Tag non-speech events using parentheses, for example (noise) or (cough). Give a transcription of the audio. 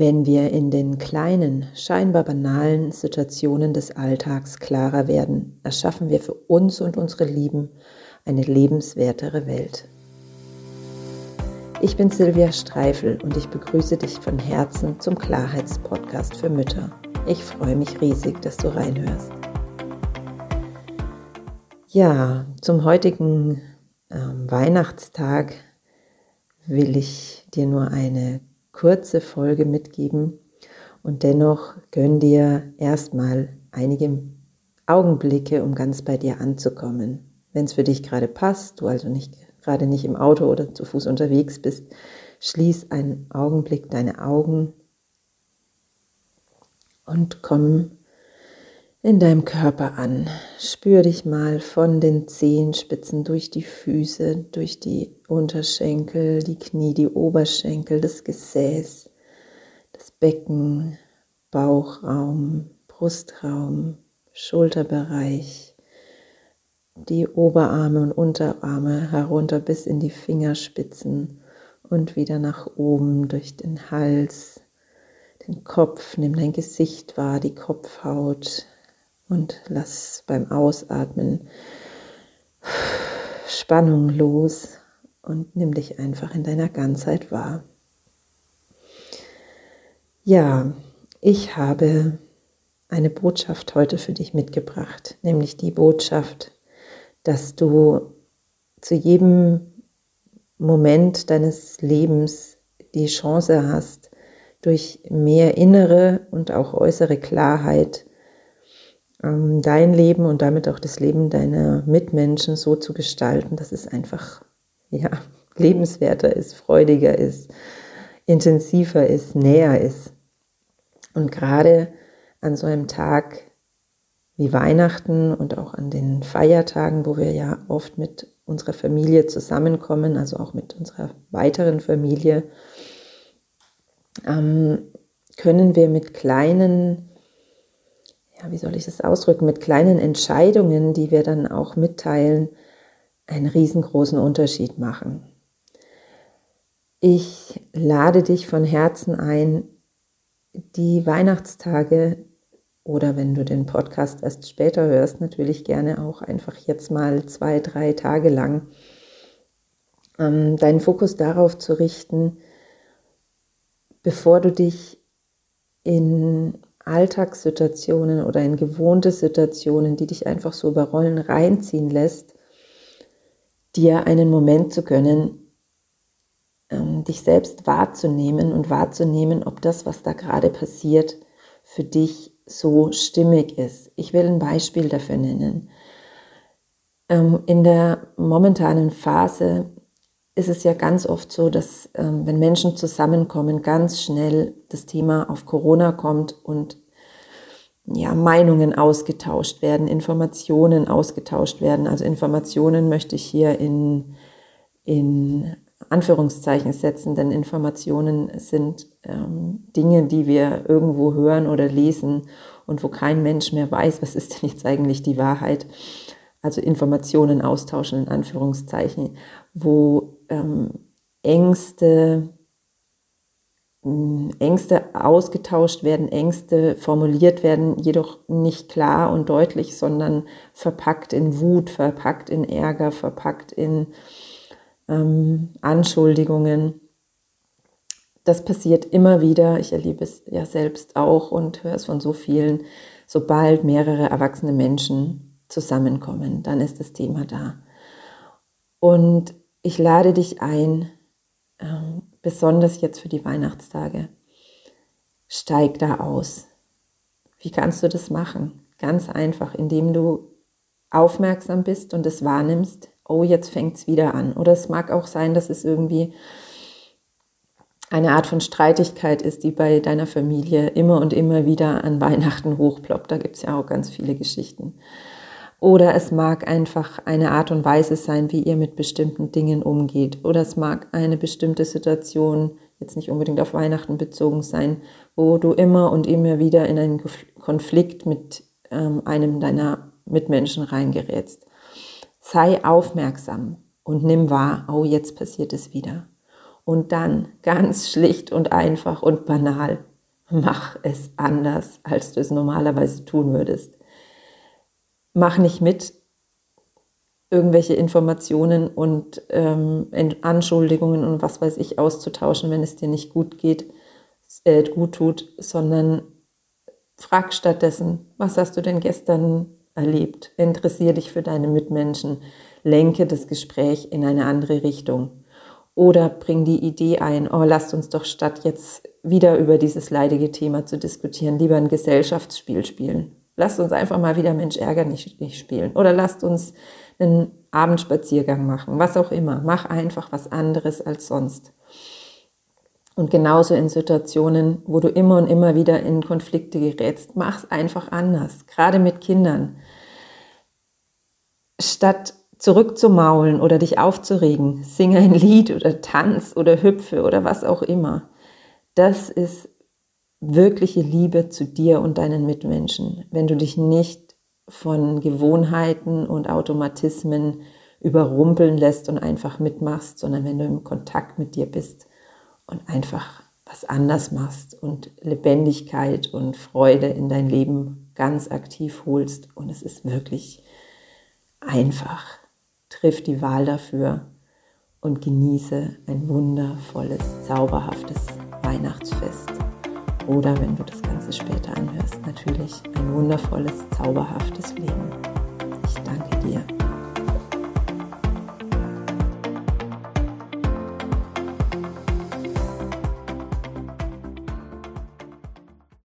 Wenn wir in den kleinen, scheinbar banalen Situationen des Alltags klarer werden, erschaffen wir für uns und unsere Lieben eine lebenswertere Welt. Ich bin Silvia Streifel und ich begrüße dich von Herzen zum Klarheitspodcast für Mütter. Ich freue mich riesig, dass du reinhörst. Ja, zum heutigen ähm, Weihnachtstag will ich dir nur eine kurze Folge mitgeben und dennoch gönn dir erstmal einige Augenblicke, um ganz bei dir anzukommen. Wenn es für dich gerade passt, du also nicht gerade nicht im Auto oder zu Fuß unterwegs bist, schließ einen Augenblick deine Augen und komm in deinem Körper an. Spür dich mal von den Zehenspitzen durch die Füße, durch die Unterschenkel, die Knie, die Oberschenkel, das Gesäß, das Becken, Bauchraum, Brustraum, Schulterbereich, die Oberarme und Unterarme herunter bis in die Fingerspitzen und wieder nach oben durch den Hals, den Kopf, nimm dein Gesicht wahr, die Kopfhaut, und lass beim Ausatmen Spannung los und nimm dich einfach in deiner Ganzheit wahr. Ja, ich habe eine Botschaft heute für dich mitgebracht, nämlich die Botschaft, dass du zu jedem Moment deines Lebens die Chance hast, durch mehr innere und auch äußere Klarheit dein Leben und damit auch das Leben deiner Mitmenschen so zu gestalten, dass es einfach ja, lebenswerter ist, freudiger ist, intensiver ist, näher ist. Und gerade an so einem Tag wie Weihnachten und auch an den Feiertagen, wo wir ja oft mit unserer Familie zusammenkommen, also auch mit unserer weiteren Familie, ähm, können wir mit kleinen ja, wie soll ich das ausdrücken, mit kleinen Entscheidungen, die wir dann auch mitteilen, einen riesengroßen Unterschied machen. Ich lade dich von Herzen ein, die Weihnachtstage oder wenn du den Podcast erst später hörst, natürlich gerne auch einfach jetzt mal zwei, drei Tage lang ähm, deinen Fokus darauf zu richten, bevor du dich in Alltagssituationen oder in gewohnte Situationen, die dich einfach so über Rollen reinziehen lässt, dir einen Moment zu gönnen, ähm, dich selbst wahrzunehmen und wahrzunehmen, ob das, was da gerade passiert, für dich so stimmig ist. Ich will ein Beispiel dafür nennen. Ähm, in der momentanen Phase ist es ja ganz oft so, dass ähm, wenn Menschen zusammenkommen, ganz schnell das Thema auf Corona kommt und ja, Meinungen ausgetauscht werden, Informationen ausgetauscht werden. Also Informationen möchte ich hier in, in Anführungszeichen setzen, denn Informationen sind ähm, Dinge, die wir irgendwo hören oder lesen und wo kein Mensch mehr weiß, was ist denn jetzt eigentlich die Wahrheit. Also Informationen austauschen in Anführungszeichen, wo ähm, Ängste, Ängste ausgetauscht werden, Ängste formuliert werden, jedoch nicht klar und deutlich, sondern verpackt in Wut, verpackt in Ärger, verpackt in ähm, Anschuldigungen. Das passiert immer wieder. Ich erlebe es ja selbst auch und höre es von so vielen. Sobald mehrere erwachsene Menschen zusammenkommen, dann ist das Thema da. Und ich lade dich ein, ähm, besonders jetzt für die Weihnachtstage. Steig da aus. Wie kannst du das machen? Ganz einfach, indem du aufmerksam bist und es wahrnimmst, oh, jetzt fängt es wieder an. Oder es mag auch sein, dass es irgendwie eine Art von Streitigkeit ist, die bei deiner Familie immer und immer wieder an Weihnachten hochploppt. Da gibt es ja auch ganz viele Geschichten. Oder es mag einfach eine Art und Weise sein, wie ihr mit bestimmten Dingen umgeht. Oder es mag eine bestimmte Situation, jetzt nicht unbedingt auf Weihnachten bezogen sein, wo du immer und immer wieder in einen Konflikt mit ähm, einem deiner Mitmenschen reingerätst. Sei aufmerksam und nimm wahr, oh, jetzt passiert es wieder. Und dann ganz (laughs) schlicht und einfach und banal, mach es anders, als du es normalerweise tun würdest. Mach nicht mit, irgendwelche Informationen und ähm, Anschuldigungen und was weiß ich auszutauschen, wenn es dir nicht gut geht, äh, gut tut, sondern frag stattdessen, was hast du denn gestern erlebt? Interessier dich für deine Mitmenschen, lenke das Gespräch in eine andere Richtung. Oder bring die Idee ein, oh, lasst uns doch statt jetzt wieder über dieses leidige Thema zu diskutieren, lieber ein Gesellschaftsspiel spielen. Lasst uns einfach mal wieder Mensch ärger nicht, nicht spielen. Oder lasst uns einen Abendspaziergang machen, was auch immer. Mach einfach was anderes als sonst. Und genauso in Situationen, wo du immer und immer wieder in Konflikte gerätst, mach es einfach anders. Gerade mit Kindern. Statt zurückzumaulen oder dich aufzuregen, sing ein Lied oder tanz oder hüpfe oder was auch immer. Das ist wirkliche Liebe zu dir und deinen Mitmenschen, wenn du dich nicht von Gewohnheiten und Automatismen überrumpeln lässt und einfach mitmachst, sondern wenn du im Kontakt mit dir bist und einfach was anders machst und Lebendigkeit und Freude in dein Leben ganz aktiv holst. Und es ist wirklich einfach. Triff die Wahl dafür und genieße ein wundervolles, zauberhaftes Weihnachtsfest. Oder wenn du das Ganze später anhörst, natürlich ein wundervolles, zauberhaftes Leben. Ich danke dir.